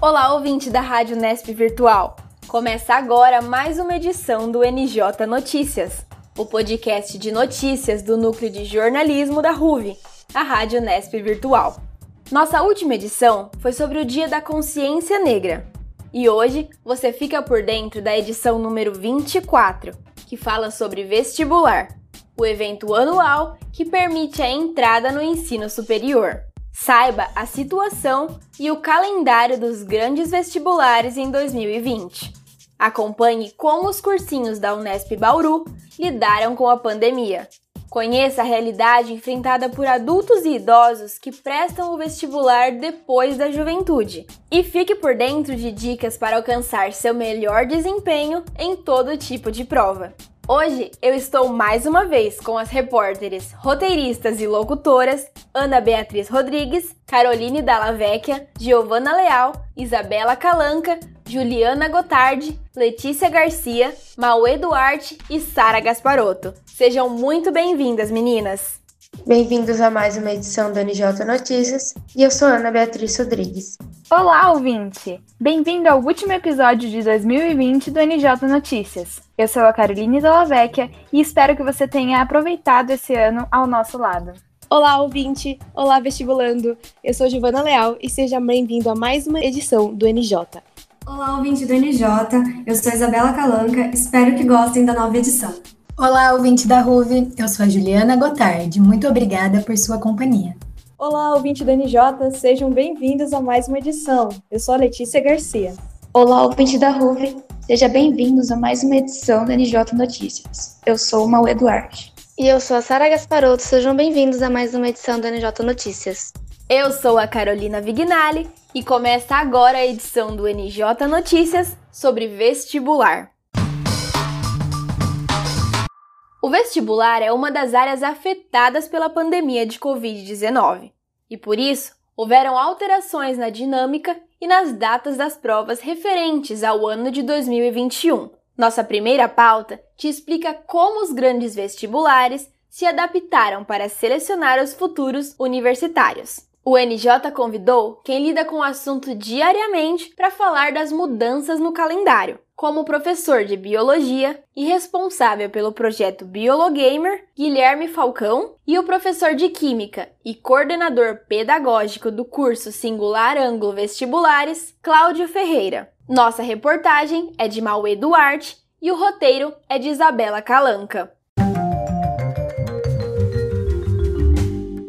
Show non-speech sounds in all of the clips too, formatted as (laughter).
Olá, ouvinte da Rádio Nesp Virtual. Começa agora mais uma edição do NJ Notícias, o podcast de notícias do Núcleo de Jornalismo da RUV, a Rádio Nesp Virtual. Nossa última edição foi sobre o Dia da Consciência Negra. E hoje você fica por dentro da edição número 24, que fala sobre vestibular, o evento anual que permite a entrada no ensino superior. Saiba a situação e o calendário dos grandes vestibulares em 2020. Acompanhe como os cursinhos da Unesp Bauru lidaram com a pandemia. Conheça a realidade enfrentada por adultos e idosos que prestam o vestibular depois da juventude. E fique por dentro de dicas para alcançar seu melhor desempenho em todo tipo de prova. Hoje eu estou mais uma vez com as repórteres, roteiristas e locutoras Ana Beatriz Rodrigues, Caroline Dallavecchia, Giovana Leal, Isabela Calanca, Juliana Gotardi, Letícia Garcia, Mauê Duarte e Sara Gasparotto. Sejam muito bem-vindas, meninas! Bem-vindos a mais uma edição do NJ Notícias e eu sou Ana Beatriz Rodrigues. Olá, ouvinte! Bem-vindo ao último episódio de 2020 do NJ Notícias. Eu sou a Caroline Dallavecchia e espero que você tenha aproveitado esse ano ao nosso lado. Olá, ouvinte! Olá, vestibulando! Eu sou Giovana Leal e seja bem-vindo a mais uma edição do NJ. Olá, ouvinte do NJ! Eu sou Isabela Calanca, espero que gostem da nova edição. Olá, ouvinte da RUV, eu sou a Juliana Gotardi. Muito obrigada por sua companhia. Olá, ouvinte do NJ, sejam bem-vindos a mais uma edição. Eu sou a Letícia Garcia. Olá, ouvinte da RUV, sejam bem-vindos a mais uma edição do NJ Notícias. Eu sou o Mau Eduardo. E eu sou a Sara Gasparotto, sejam bem-vindos a mais uma edição do NJ Notícias. Eu sou a Carolina Vignali e começa agora a edição do NJ Notícias sobre vestibular. O vestibular é uma das áreas afetadas pela pandemia de Covid-19 e, por isso, houveram alterações na dinâmica e nas datas das provas referentes ao ano de 2021. Nossa primeira pauta te explica como os grandes vestibulares se adaptaram para selecionar os futuros universitários. O NJ convidou quem lida com o assunto diariamente para falar das mudanças no calendário, como professor de biologia e responsável pelo projeto Biologamer, Guilherme Falcão, e o professor de química e coordenador pedagógico do curso Singular Ângulo Vestibulares, Cláudio Ferreira. Nossa reportagem é de Mauê Duarte e o roteiro é de Isabela Calanca.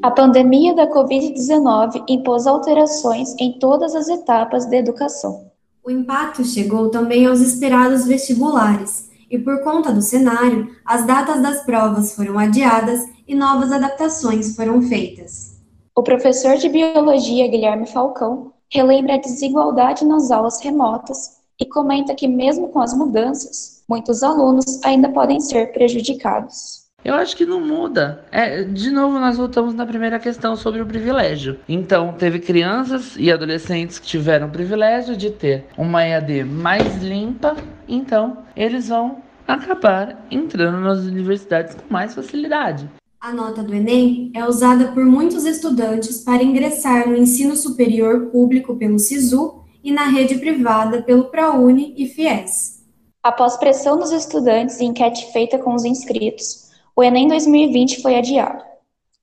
A pandemia da Covid-19 impôs alterações em todas as etapas da educação. O impacto chegou também aos esperados vestibulares, e por conta do cenário, as datas das provas foram adiadas e novas adaptações foram feitas. O professor de biologia Guilherme Falcão relembra a desigualdade nas aulas remotas e comenta que, mesmo com as mudanças, muitos alunos ainda podem ser prejudicados. Eu acho que não muda. É, de novo, nós voltamos na primeira questão sobre o privilégio. Então, teve crianças e adolescentes que tiveram o privilégio de ter uma EAD mais limpa, então eles vão acabar entrando nas universidades com mais facilidade. A nota do Enem é usada por muitos estudantes para ingressar no ensino superior público pelo SISU e na rede privada pelo ProUni e FIES. Após pressão dos estudantes e enquete feita com os inscritos, o Enem 2020 foi adiado.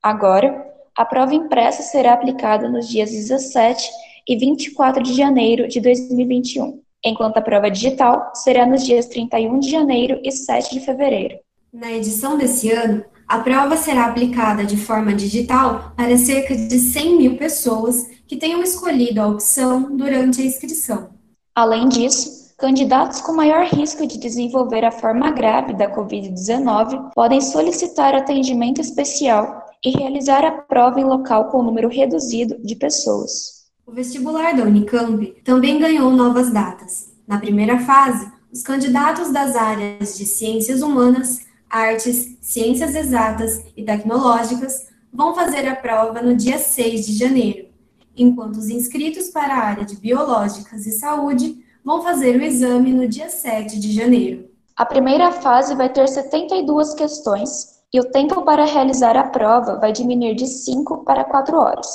Agora, a prova impressa será aplicada nos dias 17 e 24 de janeiro de 2021, enquanto a prova digital será nos dias 31 de janeiro e 7 de fevereiro. Na edição desse ano, a prova será aplicada de forma digital para cerca de 100 mil pessoas que tenham escolhido a opção durante a inscrição. Além disso, Candidatos com maior risco de desenvolver a forma grave da Covid-19 podem solicitar atendimento especial e realizar a prova em local com número reduzido de pessoas. O vestibular da Unicamp também ganhou novas datas. Na primeira fase, os candidatos das áreas de ciências humanas, artes, ciências exatas e tecnológicas vão fazer a prova no dia 6 de janeiro, enquanto os inscritos para a área de Biológicas e Saúde vão fazer o exame no dia 7 de janeiro. A primeira fase vai ter 72 questões e o tempo para realizar a prova vai diminuir de 5 para 4 horas.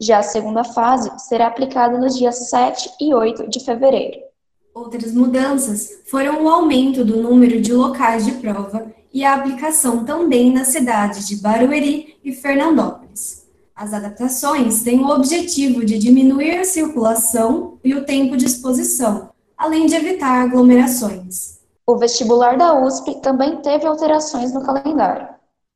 Já a segunda fase será aplicada nos dias 7 e 8 de fevereiro. Outras mudanças foram o aumento do número de locais de prova e a aplicação também nas cidades de Barueri e Fernandópolis. As adaptações têm o objetivo de diminuir a circulação e o tempo de exposição, além de evitar aglomerações. O vestibular da USP também teve alterações no calendário.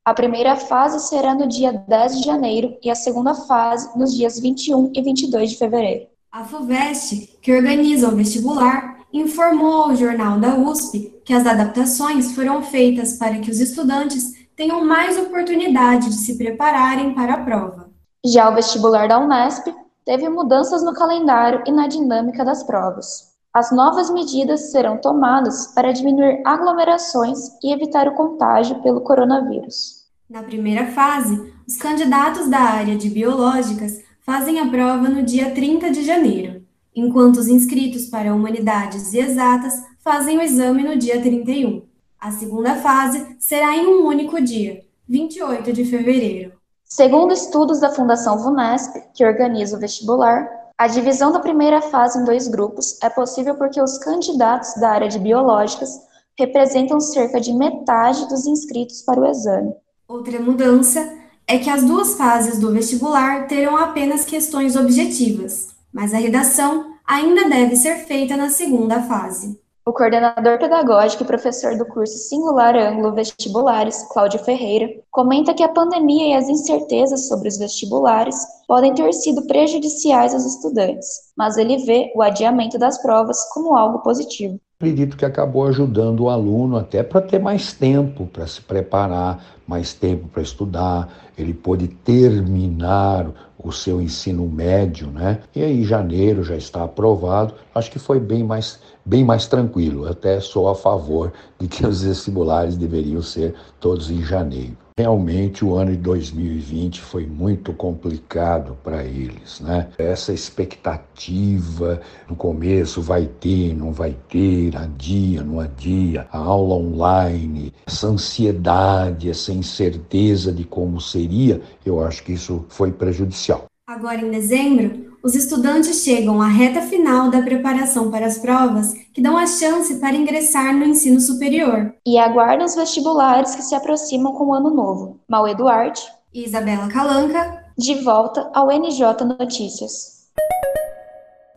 A primeira fase será no dia 10 de janeiro e a segunda fase nos dias 21 e 22 de fevereiro. A FUVEST, que organiza o vestibular, informou ao jornal da USP que as adaptações foram feitas para que os estudantes tenham mais oportunidade de se prepararem para a prova. Já o vestibular da Unesp teve mudanças no calendário e na dinâmica das provas. As novas medidas serão tomadas para diminuir aglomerações e evitar o contágio pelo coronavírus. Na primeira fase, os candidatos da área de biológicas fazem a prova no dia 30 de janeiro, enquanto os inscritos para humanidades e exatas fazem o exame no dia 31. A segunda fase será em um único dia, 28 de fevereiro. Segundo estudos da Fundação VUNESP, que organiza o vestibular, a divisão da primeira fase em dois grupos é possível porque os candidatos da área de biológicas representam cerca de metade dos inscritos para o exame. Outra mudança é que as duas fases do vestibular terão apenas questões objetivas, mas a redação ainda deve ser feita na segunda fase. O coordenador pedagógico e professor do curso Singular Ângulo Vestibulares, Cláudio Ferreira, comenta que a pandemia e as incertezas sobre os vestibulares podem ter sido prejudiciais aos estudantes, mas ele vê o adiamento das provas como algo positivo. Acredito que acabou ajudando o aluno até para ter mais tempo para se preparar, mais tempo para estudar, ele pôde terminar o seu ensino médio, né? E aí janeiro já está aprovado. Acho que foi bem mais bem mais tranquilo. Eu até sou a favor de que os vestibulares deveriam ser todos em janeiro. Realmente o ano de 2020 foi muito complicado para eles, né? Essa expectativa no começo vai ter, não vai ter, adia, não adia, a aula online, essa ansiedade, essa incerteza de como seria, eu acho que isso foi prejudicial. Agora em dezembro, os estudantes chegam à reta final da preparação para as provas que dão a chance para ingressar no ensino superior. E aguardam os vestibulares que se aproximam com o ano novo. Mauê Duarte e Isabela Calanca, de volta ao NJ Notícias.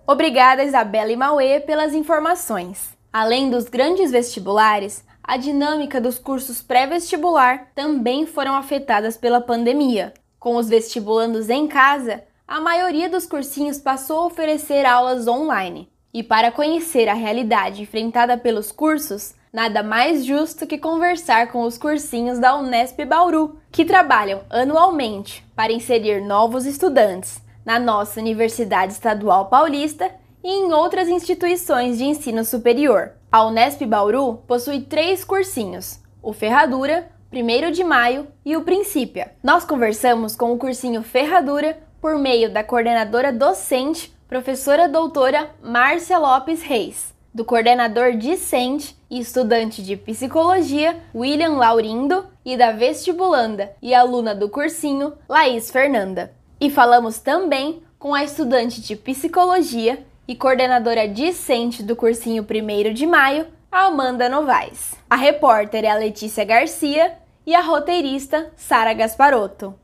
Obrigada, Isabela e Mauê, pelas informações. Além dos grandes vestibulares, a dinâmica dos cursos pré-vestibular também foram afetadas pela pandemia. Com os vestibulandos em casa, a maioria dos cursinhos passou a oferecer aulas online. E para conhecer a realidade enfrentada pelos cursos, nada mais justo que conversar com os cursinhos da Unesp Bauru, que trabalham anualmente para inserir novos estudantes na nossa Universidade Estadual Paulista e em outras instituições de ensino superior. A Unesp Bauru possui três cursinhos: o Ferradura, 1 de Maio e o Princípia. Nós conversamos com o cursinho Ferradura por meio da coordenadora docente, professora doutora Márcia Lopes Reis, do coordenador discente e estudante de psicologia William Laurindo e da vestibulanda e aluna do cursinho Laís Fernanda. E falamos também com a estudante de psicologia e coordenadora discente do cursinho 1 de maio, Amanda Novaes. A repórter é a Letícia Garcia e a roteirista Sara Gasparotto.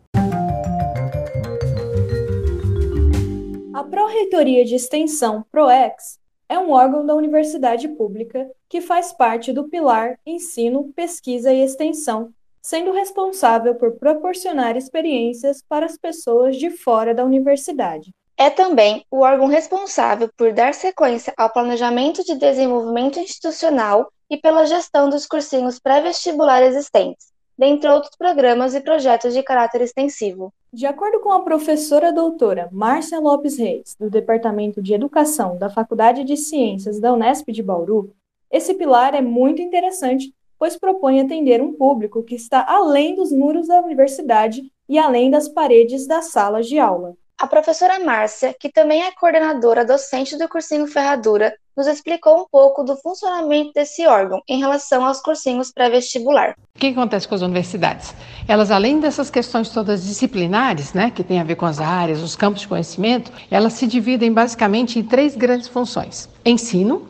A Pró-Reitoria de Extensão, PROEX, é um órgão da universidade pública que faz parte do pilar Ensino, Pesquisa e Extensão, sendo responsável por proporcionar experiências para as pessoas de fora da universidade. É também o órgão responsável por dar sequência ao planejamento de desenvolvimento institucional e pela gestão dos cursinhos pré-vestibular existentes, dentre outros programas e projetos de caráter extensivo. De acordo com a professora doutora Márcia Lopes Reis, do Departamento de Educação da Faculdade de Ciências da Unesp de Bauru, esse pilar é muito interessante, pois propõe atender um público que está além dos muros da universidade e além das paredes das salas de aula. A professora Márcia, que também é coordenadora docente do cursinho Ferradura, nos explicou um pouco do funcionamento desse órgão em relação aos cursinhos pré-vestibular. O que acontece com as universidades? Elas, além dessas questões todas disciplinares, né, que tem a ver com as áreas, os campos de conhecimento, elas se dividem basicamente em três grandes funções: ensino,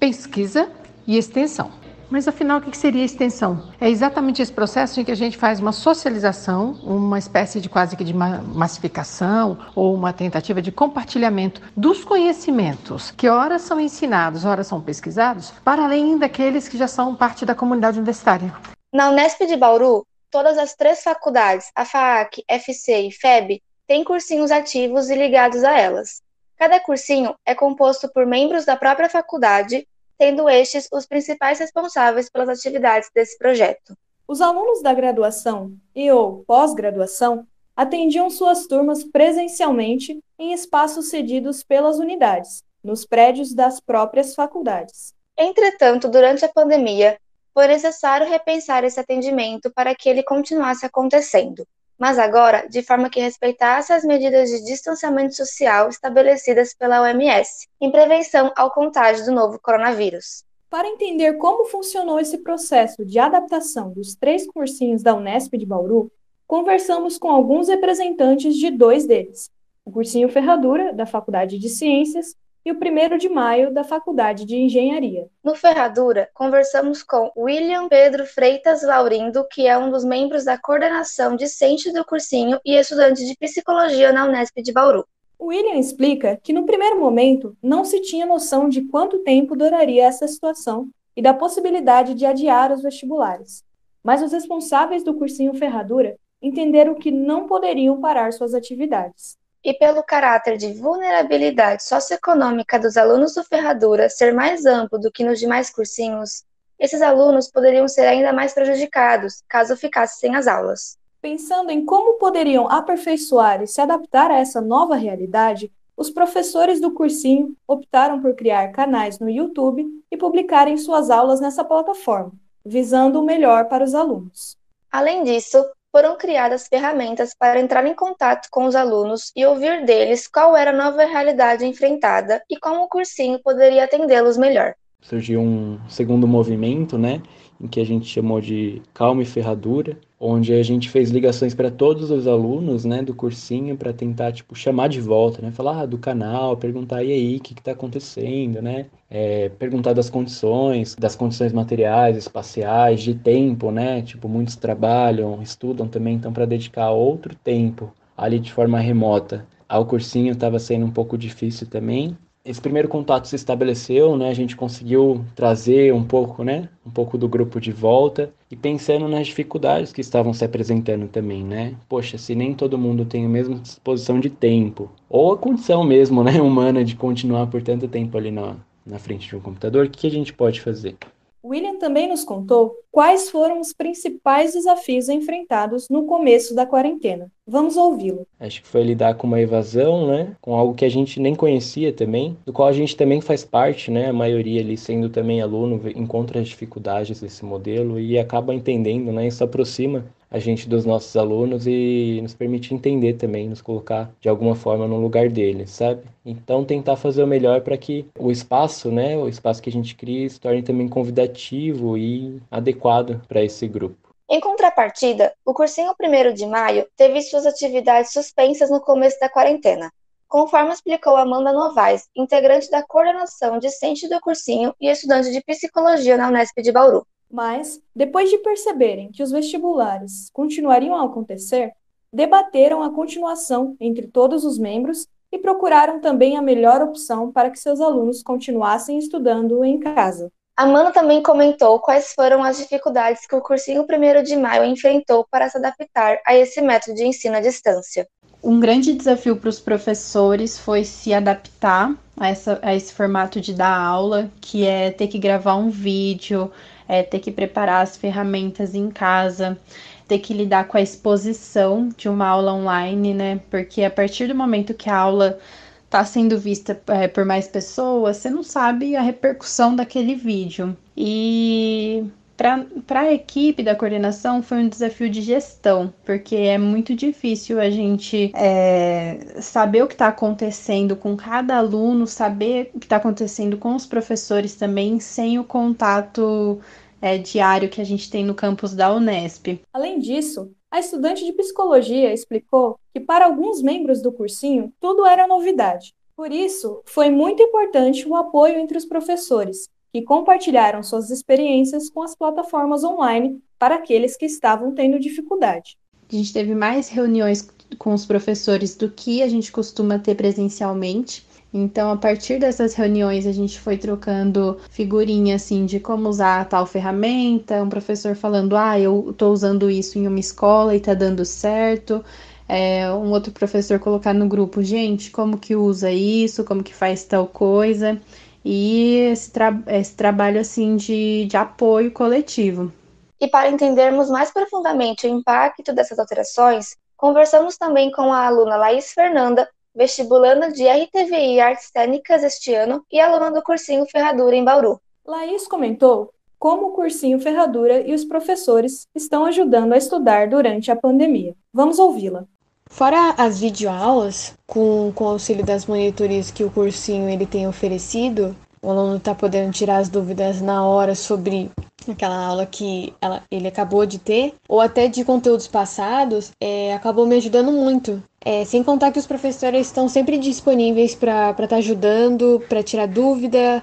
pesquisa e extensão. Mas afinal, o que seria extensão? É exatamente esse processo em que a gente faz uma socialização, uma espécie de quase que de massificação ou uma tentativa de compartilhamento dos conhecimentos que ora são ensinados, ora são pesquisados, para além daqueles que já são parte da comunidade universitária. Na Unesp de Bauru, todas as três faculdades, a FAAC, FC e FEB, têm cursinhos ativos e ligados a elas. Cada cursinho é composto por membros da própria faculdade tendo estes os principais responsáveis pelas atividades desse projeto. Os alunos da graduação e ou pós-graduação atendiam suas turmas presencialmente em espaços cedidos pelas unidades, nos prédios das próprias faculdades. Entretanto, durante a pandemia, foi necessário repensar esse atendimento para que ele continuasse acontecendo mas agora de forma que respeitasse as medidas de distanciamento social estabelecidas pela OMS, em prevenção ao contágio do novo coronavírus. Para entender como funcionou esse processo de adaptação dos três cursinhos da Unesp de Bauru, conversamos com alguns representantes de dois deles: o cursinho Ferradura, da Faculdade de Ciências, e o 1 de maio da Faculdade de Engenharia. No Ferradura, conversamos com William Pedro Freitas Laurindo, que é um dos membros da coordenação discente do cursinho e estudante de psicologia na Unesp de Bauru. William explica que no primeiro momento não se tinha noção de quanto tempo duraria essa situação e da possibilidade de adiar os vestibulares. Mas os responsáveis do cursinho Ferradura entenderam que não poderiam parar suas atividades e pelo caráter de vulnerabilidade socioeconômica dos alunos do Ferradura ser mais amplo do que nos demais cursinhos, esses alunos poderiam ser ainda mais prejudicados caso ficassem sem as aulas. Pensando em como poderiam aperfeiçoar e se adaptar a essa nova realidade, os professores do cursinho optaram por criar canais no YouTube e publicarem suas aulas nessa plataforma, visando o melhor para os alunos. Além disso, foram criadas ferramentas para entrar em contato com os alunos e ouvir deles qual era a nova realidade enfrentada e como o cursinho poderia atendê-los melhor. Surgiu um segundo movimento, né, em que a gente chamou de Calma e Ferradura, onde a gente fez ligações para todos os alunos, né, do cursinho para tentar tipo chamar de volta, né, falar ah, do canal, perguntar e aí o que está acontecendo, né, é, perguntar das condições, das condições materiais, espaciais, de tempo, né, tipo muitos trabalham, estudam também, então para dedicar outro tempo ali de forma remota ao cursinho estava sendo um pouco difícil também esse primeiro contato se estabeleceu, né? A gente conseguiu trazer um pouco, né? Um pouco do grupo de volta e pensando nas dificuldades que estavam se apresentando também, né? Poxa, se nem todo mundo tem a mesma disposição de tempo ou a condição mesmo, né, (laughs) humana de continuar por tanto tempo ali na, na frente de um computador, o que a gente pode fazer? William também nos contou quais foram os principais desafios enfrentados no começo da quarentena. Vamos ouvi-lo. Acho que foi lidar com uma evasão, né? Com algo que a gente nem conhecia também, do qual a gente também faz parte, né? A maioria ali sendo também aluno encontra as dificuldades desse modelo e acaba entendendo, né? Isso aproxima a gente dos nossos alunos e nos permite entender também, nos colocar de alguma forma no lugar deles, sabe? Então tentar fazer o melhor para que o espaço, né, o espaço que a gente cria se torne também convidativo e adequado para esse grupo. Em contrapartida, o cursinho 1 de maio teve suas atividades suspensas no começo da quarentena, conforme explicou Amanda Novaes, integrante da coordenação discente do cursinho e estudante de psicologia na Unesp de Bauru. Mas, depois de perceberem que os vestibulares continuariam a acontecer, debateram a continuação entre todos os membros e procuraram também a melhor opção para que seus alunos continuassem estudando em casa. Amanda também comentou quais foram as dificuldades que o cursinho 1 de maio enfrentou para se adaptar a esse método de ensino à distância. Um grande desafio para os professores foi se adaptar a, essa, a esse formato de dar aula, que é ter que gravar um vídeo, é, ter que preparar as ferramentas em casa, ter que lidar com a exposição de uma aula online, né? Porque a partir do momento que a aula está sendo vista é, por mais pessoas, você não sabe a repercussão daquele vídeo. E Para a equipe da coordenação foi um desafio de gestão, porque é muito difícil a gente é, saber o que está acontecendo com cada aluno, saber o que está acontecendo com os professores também, sem o contato é, diário que a gente tem no campus da Unesp. Além disso, a estudante de psicologia explicou que para alguns membros do cursinho tudo era novidade. Por isso, foi muito importante o apoio entre os professores, que compartilharam suas experiências com as plataformas online para aqueles que estavam tendo dificuldade. A gente teve mais reuniões com os professores do que a gente costuma ter presencialmente. Então, a partir dessas reuniões, a gente foi trocando figurinha assim de como usar tal ferramenta, um professor falando: "Ah, eu estou usando isso em uma escola e está dando certo". É, um outro professor colocar no grupo, gente, como que usa isso, como que faz tal coisa e esse, tra esse trabalho assim de, de apoio coletivo. E para entendermos mais profundamente o impacto dessas alterações, conversamos também com a aluna Laís Fernanda, vestibulanda de RTVI e Artes Técnicas este ano e aluna do cursinho Ferradura em Bauru. Laís comentou como o cursinho Ferradura e os professores estão ajudando a estudar durante a pandemia. Vamos ouvi-la. Fora as videoaulas, com, com o auxílio das monitorias que o cursinho ele tem oferecido, o aluno está podendo tirar as dúvidas na hora sobre aquela aula que ela, ele acabou de ter, ou até de conteúdos passados, é, acabou me ajudando muito. É, sem contar que os professores estão sempre disponíveis para estar tá ajudando, para tirar dúvida,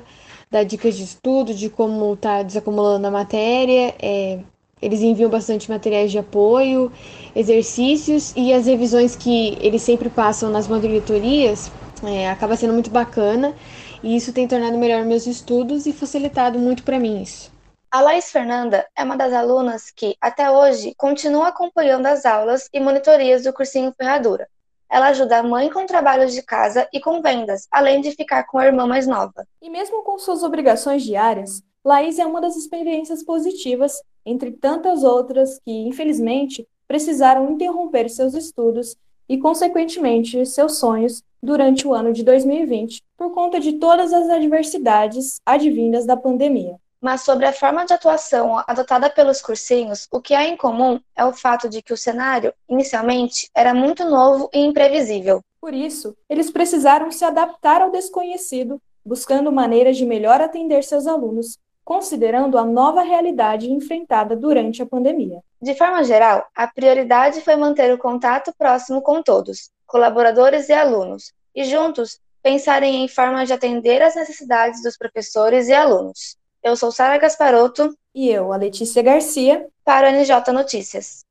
dar dicas de estudo, de como tá desacumulando a matéria. É, eles enviam bastante materiais de apoio, exercícios e as revisões que eles sempre passam nas monitorias é, acaba sendo muito bacana e isso tem tornado melhor meus estudos e facilitado muito para mim isso. A Laís Fernanda é uma das alunas que, até hoje, continua acompanhando as aulas e monitorias do cursinho Ferradura. Ela ajuda a mãe com trabalhos de casa e com vendas, além de ficar com a irmã mais nova. E mesmo com suas obrigações diárias, Laís é uma das experiências positivas entre tantas outras que, infelizmente, precisaram interromper seus estudos e, consequentemente, seus sonhos durante o ano de 2020, por conta de todas as adversidades advindas da pandemia. Mas sobre a forma de atuação adotada pelos cursinhos, o que há em comum é o fato de que o cenário, inicialmente, era muito novo e imprevisível. Por isso, eles precisaram se adaptar ao desconhecido, buscando maneiras de melhor atender seus alunos considerando a nova realidade enfrentada durante a pandemia. De forma geral, a prioridade foi manter o contato próximo com todos, colaboradores e alunos, e juntos pensarem em formas de atender às necessidades dos professores e alunos. Eu sou Sara Gasparotto. E eu, a Letícia Garcia. Para o NJ Notícias.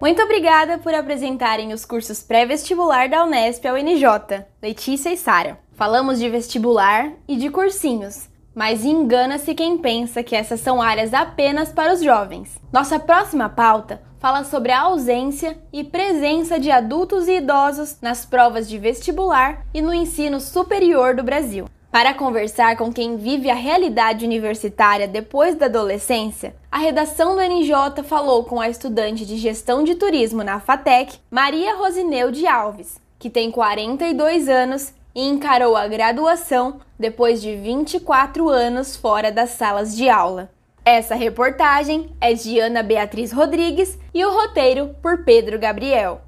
Muito obrigada por apresentarem os cursos pré-vestibular da Unesp ao NJ, Letícia e Sara. Falamos de vestibular e de cursinhos mas engana-se quem pensa que essas são áreas apenas para os jovens. Nossa próxima pauta fala sobre a ausência e presença de adultos e idosos nas provas de vestibular e no ensino superior do Brasil. Para conversar com quem vive a realidade universitária depois da adolescência, a redação do NJ falou com a estudante de gestão de turismo na FATEC, Maria Rosineu de Alves, que tem 42 anos e encarou a graduação depois de 24 anos fora das salas de aula. Essa reportagem é de Ana Beatriz Rodrigues e o roteiro por Pedro Gabriel.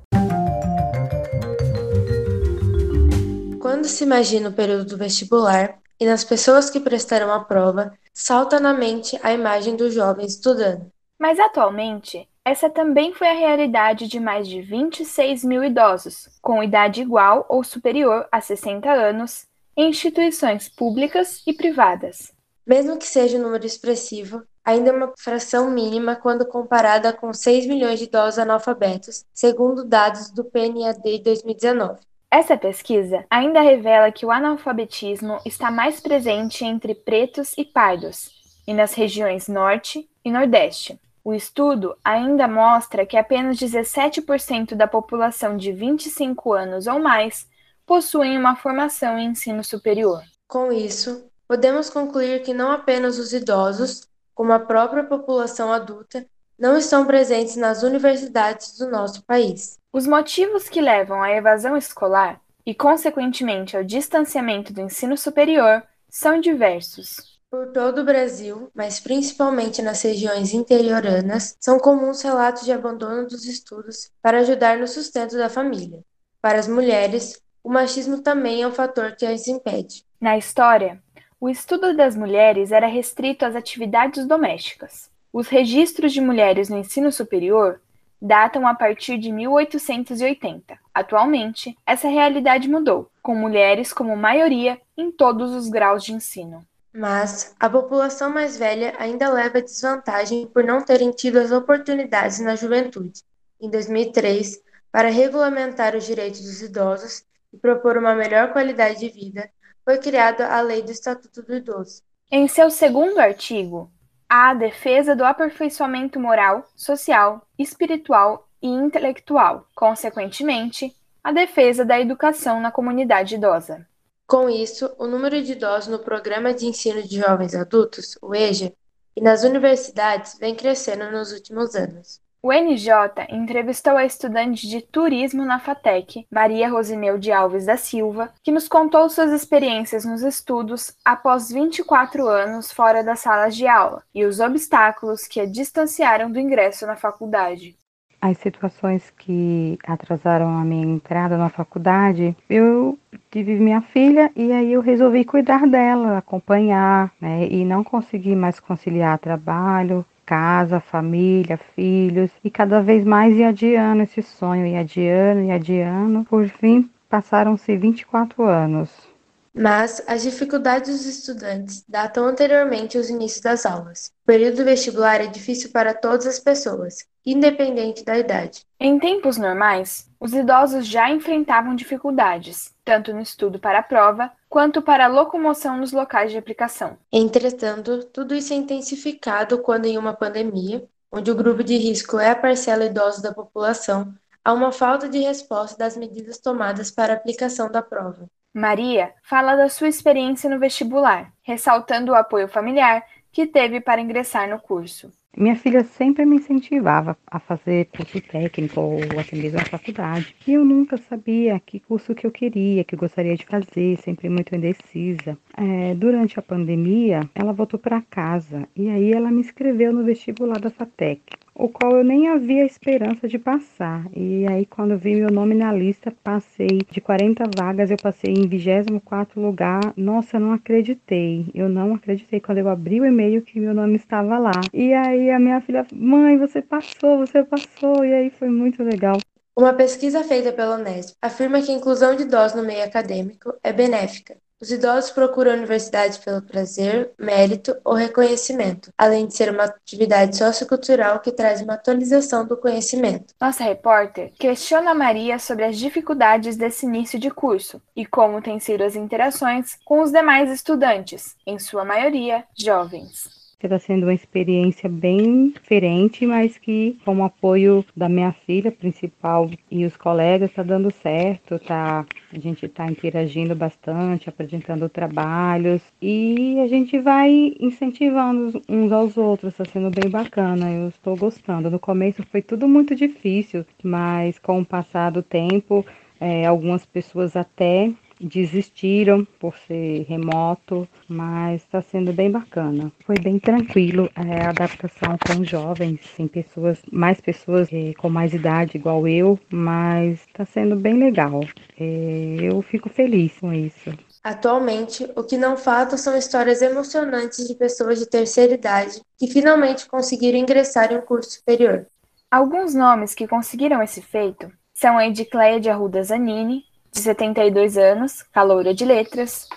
Quando se imagina o período do vestibular e nas pessoas que prestarão a prova, salta na mente a imagem do jovem estudando. Mas atualmente, essa também foi a realidade de mais de 26 mil idosos, com idade igual ou superior a 60 anos, em instituições públicas e privadas. Mesmo que seja um número expressivo, ainda é uma fração mínima quando comparada com 6 milhões de idosos analfabetos, segundo dados do PNAD 2019. Essa pesquisa ainda revela que o analfabetismo está mais presente entre pretos e pardos, e nas regiões Norte e Nordeste. O estudo ainda mostra que apenas 17% da população de 25 anos ou mais possuem uma formação em ensino superior. Com isso, podemos concluir que não apenas os idosos, como a própria população adulta, não estão presentes nas universidades do nosso país. Os motivos que levam à evasão escolar e, consequentemente, ao distanciamento do ensino superior são diversos. Por todo o Brasil, mas principalmente nas regiões interioranas, são comuns relatos de abandono dos estudos para ajudar no sustento da família. Para as mulheres, o machismo também é um fator que as impede. Na história, o estudo das mulheres era restrito às atividades domésticas. Os registros de mulheres no ensino superior datam a partir de 1880. Atualmente, essa realidade mudou, com mulheres como maioria em todos os graus de ensino. Mas a população mais velha ainda leva desvantagem por não terem tido as oportunidades na juventude. Em 2003, para regulamentar os direitos dos idosos e propor uma melhor qualidade de vida, foi criada a Lei do Estatuto do Idoso. Em seu segundo artigo, há a defesa do aperfeiçoamento moral, social, espiritual e intelectual, consequentemente, a defesa da educação na comunidade idosa. Com isso, o número de idosos no Programa de Ensino de Jovens Adultos, o EJA, e nas universidades vem crescendo nos últimos anos. O NJ entrevistou a estudante de turismo na FATEC, Maria Rosineu de Alves da Silva, que nos contou suas experiências nos estudos após 24 anos fora das salas de aula e os obstáculos que a distanciaram do ingresso na faculdade as situações que atrasaram a minha entrada na faculdade, eu tive minha filha e aí eu resolvi cuidar dela, acompanhar, né? E não consegui mais conciliar trabalho, casa, família, filhos, e cada vez mais ia adiando esse sonho, ia adiando, ia adiando. Por fim, passaram-se 24 anos. Mas as dificuldades dos estudantes datam anteriormente aos inícios das aulas. O período vestibular é difícil para todas as pessoas, independente da idade. Em tempos normais, os idosos já enfrentavam dificuldades, tanto no estudo para a prova quanto para a locomoção nos locais de aplicação. Entretanto, tudo isso é intensificado quando, em uma pandemia, onde o grupo de risco é a parcela idosa da população, há uma falta de resposta das medidas tomadas para a aplicação da prova. Maria fala da sua experiência no vestibular, ressaltando o apoio familiar que teve para ingressar no curso. Minha filha sempre me incentivava a fazer curso técnico ou até mesmo a faculdade. E eu nunca sabia que curso que eu queria, que eu gostaria de fazer, sempre muito indecisa. É, durante a pandemia, ela voltou para casa e aí ela me inscreveu no vestibular da FATEC o qual eu nem havia esperança de passar. E aí, quando vi meu nome na lista, passei de 40 vagas, eu passei em 24 lugar. Nossa, eu não acreditei. Eu não acreditei quando eu abri o e-mail que meu nome estava lá. E aí a minha filha, mãe, você passou, você passou. E aí foi muito legal. Uma pesquisa feita pela Unesp afirma que a inclusão de idosos no meio acadêmico é benéfica, os idosos procuram a universidade pelo prazer, mérito ou reconhecimento, além de ser uma atividade sociocultural que traz uma atualização do conhecimento. Nossa repórter questiona Maria sobre as dificuldades desse início de curso e como têm sido as interações com os demais estudantes, em sua maioria jovens está sendo uma experiência bem diferente, mas que com o apoio da minha filha principal e os colegas está dando certo, tá? A gente está interagindo bastante, apresentando trabalhos e a gente vai incentivando uns aos outros, está sendo bem bacana, eu estou gostando. No começo foi tudo muito difícil, mas com o passar do tempo, é, algumas pessoas até desistiram por ser remoto, mas está sendo bem bacana. Foi bem tranquilo é, a adaptação com jovens, sem pessoas, mais pessoas é, com mais idade igual eu, mas está sendo bem legal. É, eu fico feliz com isso. Atualmente, o que não falta são histórias emocionantes de pessoas de terceira idade que finalmente conseguiram ingressar em um curso superior. Alguns nomes que conseguiram esse feito são a Edicleia de Arruda Zanini, de 72 anos, caloura de letras,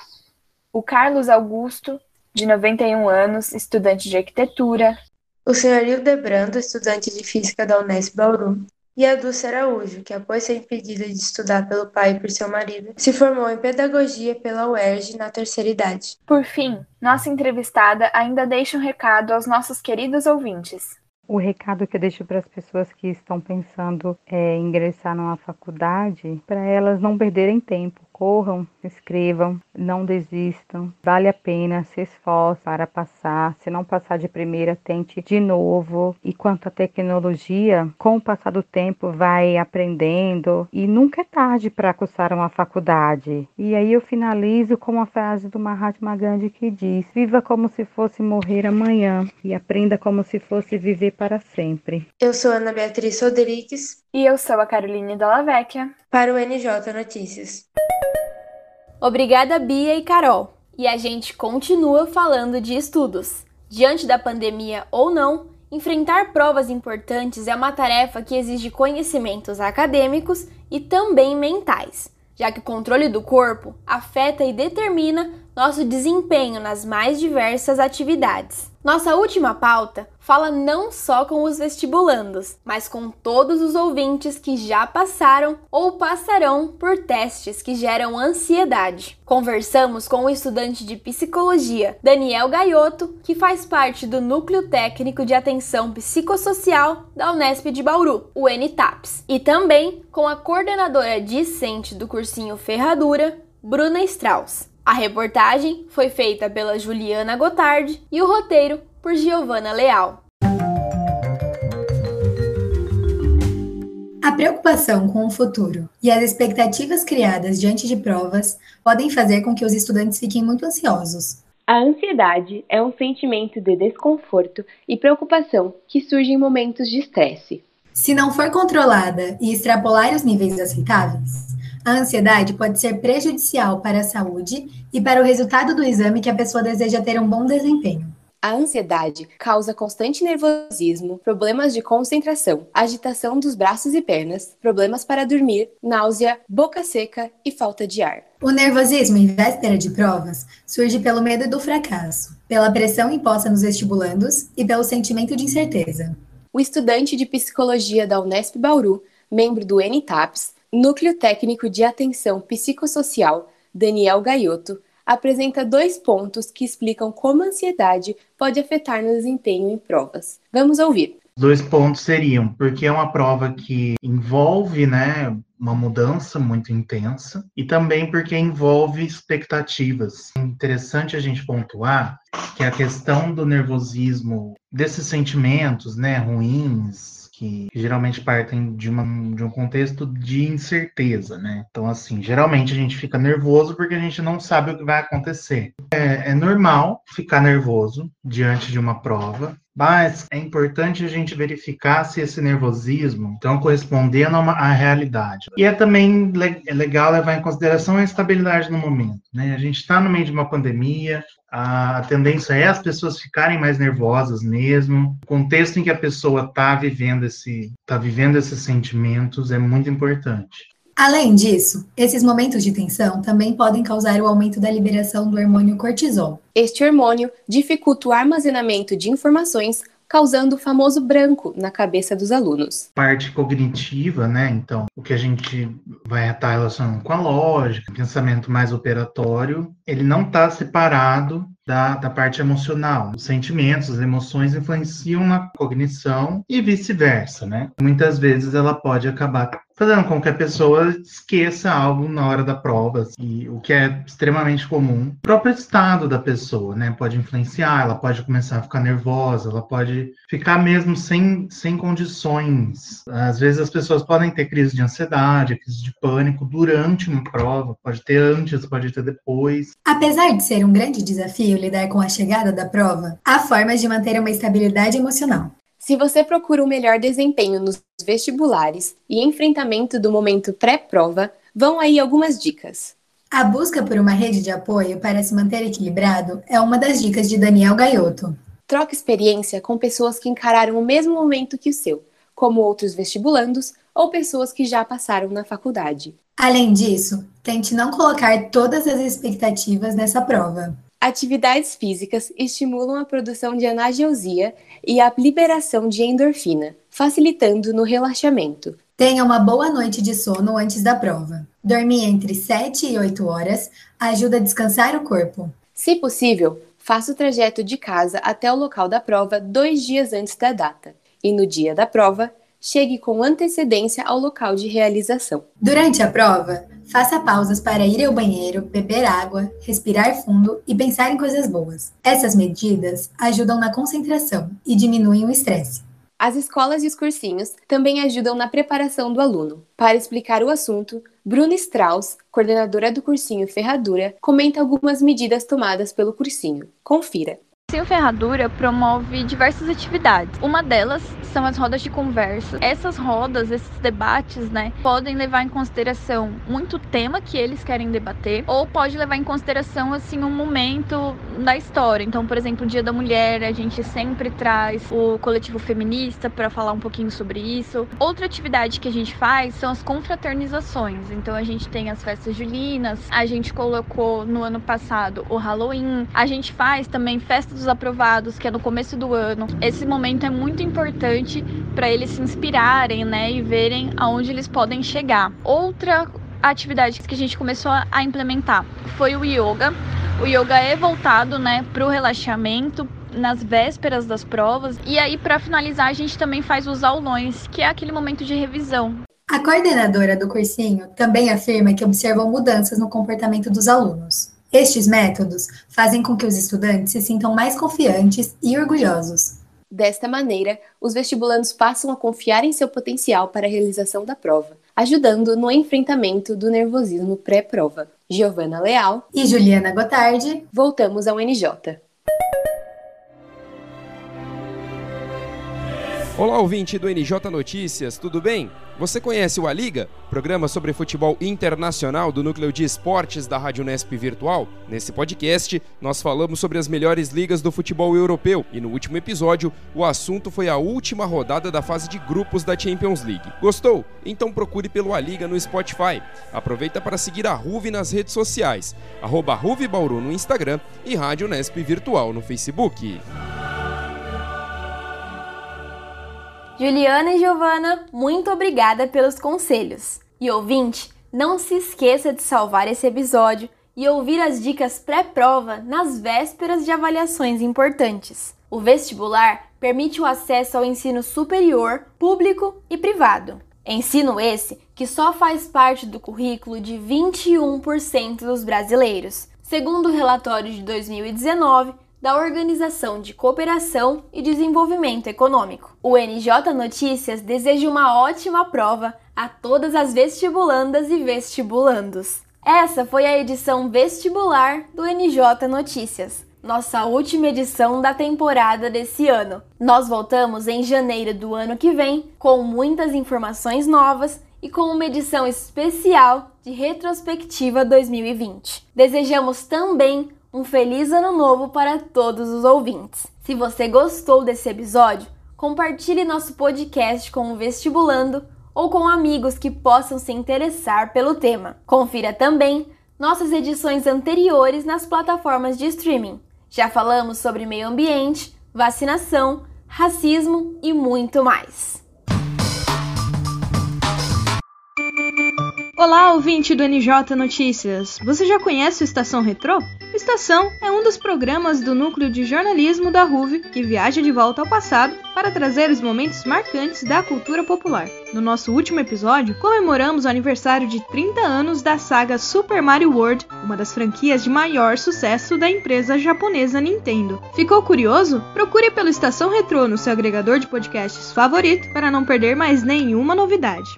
o Carlos Augusto, de 91 anos, estudante de arquitetura, o senhor Hildebrando, estudante de física da Unesp Bauru, e a Dulce Araújo, que após ser impedida de estudar pelo pai e por seu marido, se formou em pedagogia pela UERJ na terceira idade. Por fim, nossa entrevistada ainda deixa um recado aos nossos queridos ouvintes. O recado que eu deixo para as pessoas que estão pensando é, ingressar numa faculdade, para elas não perderem tempo, corram, escrevam, não desistam, vale a pena, se esforce para passar. Se não passar de primeira, tente de novo. E quanto à tecnologia, com o passar do tempo, vai aprendendo e nunca é tarde para cursar uma faculdade. E aí eu finalizo com uma frase do Mahatma Gandhi que diz: Viva como se fosse morrer amanhã e aprenda como se fosse viver para sempre. Eu sou Ana Beatriz Rodrigues. E eu sou a Caroline Dallavecchia. Para o NJ Notícias. Obrigada, Bia e Carol. E a gente continua falando de estudos. Diante da pandemia ou não, enfrentar provas importantes é uma tarefa que exige conhecimentos acadêmicos e também mentais, já que o controle do corpo afeta e determina nosso desempenho nas mais diversas atividades. Nossa última pauta fala não só com os vestibulandos, mas com todos os ouvintes que já passaram ou passarão por testes que geram ansiedade. Conversamos com o estudante de psicologia Daniel Gaiotto, que faz parte do Núcleo Técnico de Atenção Psicossocial da Unesp de Bauru, o NTAPS, e também com a coordenadora discente do cursinho Ferradura, Bruna Strauss. A reportagem foi feita pela Juliana Gotardi e o roteiro por Giovanna Leal. A preocupação com o futuro e as expectativas criadas diante de provas podem fazer com que os estudantes fiquem muito ansiosos. A ansiedade é um sentimento de desconforto e preocupação que surge em momentos de estresse. Se não for controlada e extrapolar os níveis aceitáveis, a ansiedade pode ser prejudicial para a saúde e para o resultado do exame que a pessoa deseja ter um bom desempenho. A ansiedade causa constante nervosismo, problemas de concentração, agitação dos braços e pernas, problemas para dormir, náusea, boca seca e falta de ar. O nervosismo em véspera de provas surge pelo medo do fracasso, pela pressão imposta nos vestibulandos e pelo sentimento de incerteza. O estudante de psicologia da Unesp Bauru, membro do NTAPS, Núcleo Técnico de Atenção Psicossocial, Daniel Gaiotto, apresenta dois pontos que explicam como a ansiedade pode afetar no desempenho em provas. Vamos ouvir. Dois pontos seriam porque é uma prova que envolve, né, uma mudança muito intensa e também porque envolve expectativas. É interessante a gente pontuar que a questão do nervosismo, desses sentimentos, né, ruins, que geralmente partem de, uma, de um contexto de incerteza, né? Então, assim, geralmente a gente fica nervoso porque a gente não sabe o que vai acontecer. É, é normal ficar nervoso diante de uma prova, mas é importante a gente verificar se esse nervosismo estão correspondendo à realidade. E é também é legal levar em consideração a estabilidade no momento. Né? A gente está no meio de uma pandemia, a tendência é as pessoas ficarem mais nervosas mesmo. O contexto em que a pessoa está vivendo esse, tá vivendo esses sentimentos é muito importante. Além disso, esses momentos de tensão também podem causar o aumento da liberação do hormônio cortisol. Este hormônio dificulta o armazenamento de informações causando o famoso branco na cabeça dos alunos. Parte cognitiva, né? Então, o que a gente vai estar relacionando com a lógica, pensamento mais operatório, ele não está separado da, da parte emocional. Os sentimentos, as emoções influenciam na cognição e vice-versa, né? Muitas vezes ela pode acabar fazendo com que a pessoa esqueça algo na hora da prova, e o que é extremamente comum. O próprio estado da pessoa, né, pode influenciar, ela pode começar a ficar nervosa, ela pode ficar mesmo sem, sem condições. Às vezes as pessoas podem ter crise de ansiedade, crise de pânico durante uma prova, pode ter antes, pode ter depois. Apesar de ser um grande desafio lidar com a chegada da prova, há formas de manter uma estabilidade emocional. Se você procura um melhor desempenho nos vestibulares e enfrentamento do momento pré-prova, vão aí algumas dicas. A busca por uma rede de apoio para se manter equilibrado é uma das dicas de Daniel Gaiotto. Troque experiência com pessoas que encararam o mesmo momento que o seu, como outros vestibulandos ou pessoas que já passaram na faculdade. Além disso, tente não colocar todas as expectativas nessa prova. Atividades físicas estimulam a produção de analgesia e a liberação de endorfina, facilitando no relaxamento. Tenha uma boa noite de sono antes da prova. Dormir entre 7 e 8 horas ajuda a descansar o corpo. Se possível, faça o trajeto de casa até o local da prova dois dias antes da data. E no dia da prova, chegue com antecedência ao local de realização. Durante a prova, Faça pausas para ir ao banheiro, beber água, respirar fundo e pensar em coisas boas. Essas medidas ajudam na concentração e diminuem o estresse. As escolas e os cursinhos também ajudam na preparação do aluno. Para explicar o assunto, Bruna Strauss, coordenadora do cursinho Ferradura, comenta algumas medidas tomadas pelo cursinho. Confira. Cursinho Ferradura promove diversas atividades. Uma delas são as rodas de conversa. Essas rodas, esses debates, né, podem levar em consideração muito tema que eles querem debater, ou pode levar em consideração assim um momento da história. Então, por exemplo, o Dia da Mulher, a gente sempre traz o coletivo feminista para falar um pouquinho sobre isso. Outra atividade que a gente faz são as confraternizações. Então, a gente tem as festas julinas, a gente colocou no ano passado o Halloween, a gente faz também festas dos aprovados, que é no começo do ano. Esse momento é muito importante para eles se inspirarem, né, e verem aonde eles podem chegar. Outra atividade que a gente começou a implementar foi o yoga. O yoga é voltado, né, para o relaxamento, nas vésperas das provas. E aí, para finalizar, a gente também faz os aulões, que é aquele momento de revisão. A coordenadora do cursinho também afirma que observam mudanças no comportamento dos alunos. Estes métodos fazem com que os estudantes se sintam mais confiantes e orgulhosos. Desta maneira, os vestibulandos passam a confiar em seu potencial para a realização da prova, ajudando no enfrentamento do nervosismo pré-prova. Giovana Leal e Juliana Gotardi. Voltamos ao NJ. Olá, ouvinte do NJ Notícias, tudo bem? Você conhece o A Liga, programa sobre futebol internacional do núcleo de esportes da Rádio Nesp Virtual? Nesse podcast, nós falamos sobre as melhores ligas do futebol europeu e no último episódio, o assunto foi a última rodada da fase de grupos da Champions League. Gostou? Então procure pelo A Liga no Spotify. Aproveita para seguir a Ruve nas redes sociais, arroba Ruve Bauru no Instagram e Rádio Nesp Virtual no Facebook. Juliana e Giovana, muito obrigada pelos conselhos. E ouvinte, não se esqueça de salvar esse episódio e ouvir as dicas pré-prova nas vésperas de avaliações importantes. O vestibular permite o acesso ao ensino superior, público e privado. Ensino esse que só faz parte do currículo de 21% dos brasileiros, segundo o relatório de 2019 da Organização de Cooperação e Desenvolvimento Econômico. O NJ Notícias deseja uma ótima prova a todas as vestibulandas e vestibulandos. Essa foi a edição vestibular do NJ Notícias, nossa última edição da temporada desse ano. Nós voltamos em janeiro do ano que vem com muitas informações novas e com uma edição especial de retrospectiva 2020. Desejamos também um feliz ano novo para todos os ouvintes. Se você gostou desse episódio, compartilhe nosso podcast com o vestibulando ou com amigos que possam se interessar pelo tema. Confira também nossas edições anteriores nas plataformas de streaming. Já falamos sobre meio ambiente, vacinação, racismo e muito mais. Olá, ouvinte do NJ Notícias. Você já conhece o Estação Retrô? Estação é um dos programas do núcleo de jornalismo da RUV que viaja de volta ao passado para trazer os momentos marcantes da cultura popular. No nosso último episódio, comemoramos o aniversário de 30 anos da saga Super Mario World, uma das franquias de maior sucesso da empresa japonesa Nintendo. Ficou curioso? Procure pelo Estação Retrô no seu agregador de podcasts favorito para não perder mais nenhuma novidade.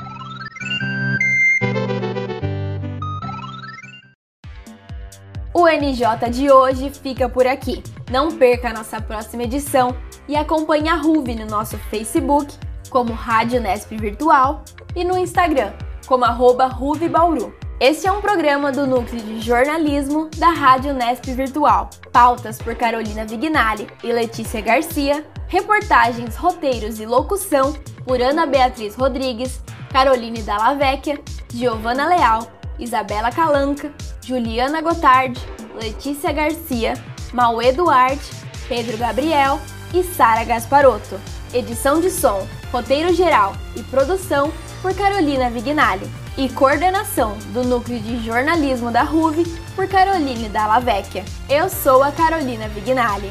O NJ de hoje fica por aqui. Não perca a nossa próxima edição e acompanhe a RUV no nosso Facebook, como Rádio Nesp Virtual, e no Instagram, como arroba Bauru. Este é um programa do Núcleo de Jornalismo da Rádio Nesp Virtual. Pautas por Carolina Vignali e Letícia Garcia, reportagens, roteiros e locução por Ana Beatriz Rodrigues, Caroline Dallavecchia, Giovana Leal, Isabela Calanca, Juliana Gotardi, Letícia Garcia, Mauê Duarte, Pedro Gabriel e Sara Gasparotto. Edição de som, roteiro geral e produção por Carolina Vignali. E coordenação do Núcleo de Jornalismo da RUV por Caroline Dalla Vecchia. Eu sou a Carolina Vignali.